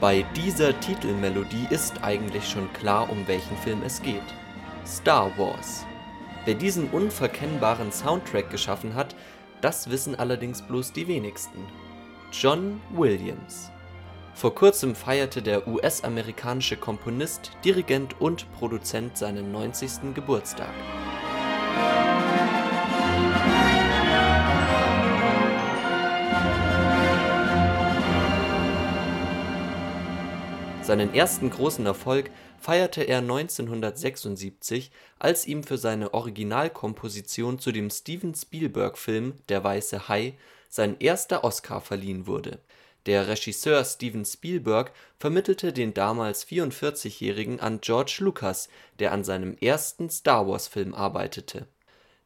Bei dieser Titelmelodie ist eigentlich schon klar, um welchen Film es geht. Star Wars. Wer diesen unverkennbaren Soundtrack geschaffen hat, das wissen allerdings bloß die wenigsten. John Williams. Vor kurzem feierte der US-amerikanische Komponist, Dirigent und Produzent seinen 90. Geburtstag. Seinen ersten großen Erfolg feierte er 1976, als ihm für seine Originalkomposition zu dem Steven-Spielberg-Film Der weiße Hai sein erster Oscar verliehen wurde. Der Regisseur Steven Spielberg vermittelte den damals 44-Jährigen an George Lucas, der an seinem ersten Star-Wars-Film arbeitete.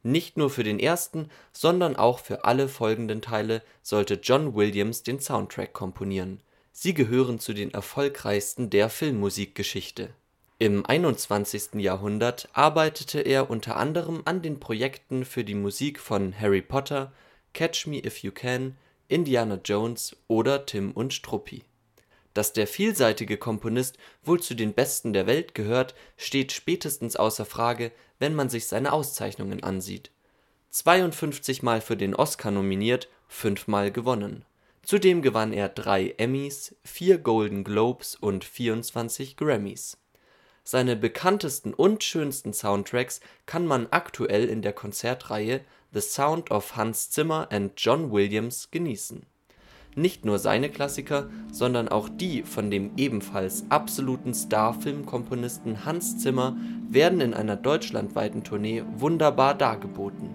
Nicht nur für den ersten, sondern auch für alle folgenden Teile sollte John Williams den Soundtrack komponieren Sie gehören zu den erfolgreichsten der Filmmusikgeschichte. Im 21. Jahrhundert arbeitete er unter anderem an den Projekten für die Musik von Harry Potter, Catch Me If You Can, Indiana Jones oder Tim und Struppi. Dass der vielseitige Komponist wohl zu den besten der Welt gehört, steht spätestens außer Frage, wenn man sich seine Auszeichnungen ansieht. 52 Mal für den Oscar nominiert, fünfmal gewonnen Zudem gewann er drei Emmys, vier Golden Globes und 24 Grammys. Seine bekanntesten und schönsten Soundtracks kann man aktuell in der Konzertreihe The Sound of Hans Zimmer and John Williams genießen. Nicht nur seine Klassiker, sondern auch die von dem ebenfalls absoluten Star-Filmkomponisten Hans Zimmer werden in einer deutschlandweiten Tournee wunderbar dargeboten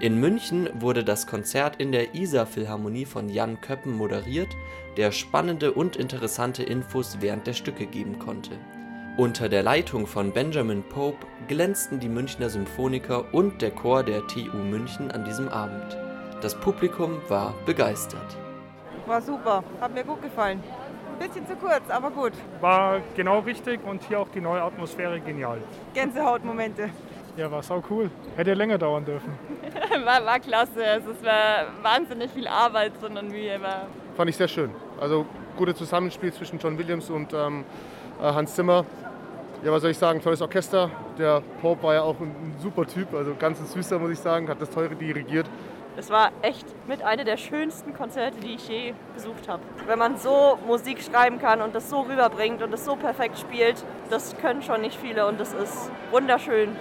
In München wurde das Konzert in der Isar-Philharmonie von Jan Köppen moderiert, der spannende und interessante Infos während der Stücke geben konnte. Unter der Leitung von Benjamin Pope glänzten die Münchner Symphoniker und der Chor der TU München an diesem Abend. Das Publikum war begeistert. War super, hat mir gut gefallen. Ein bisschen zu kurz, aber gut. War genau richtig und hier auch die neue Atmosphäre genial. Gänsehautmomente. Ja, war sau cool. Hätte länger dauern dürfen. war, war klasse. Also es war wahnsinnig viel Arbeit und Mühe. War. Fand ich sehr schön. Also gutes Zusammenspiel zwischen John Williams und ähm, äh, Hans Zimmer. Ja, was soll ich sagen, tolles Orchester. Der Pope war ja auch ein, ein super Typ, also ganz süßer, muss ich sagen, hat das teure dirigiert. Es war echt mit einer der schönsten Konzerte, die ich je besucht habe. Wenn man so Musik schreiben kann und das so rüberbringt und das so perfekt spielt, das können schon nicht viele und das ist wunderschön.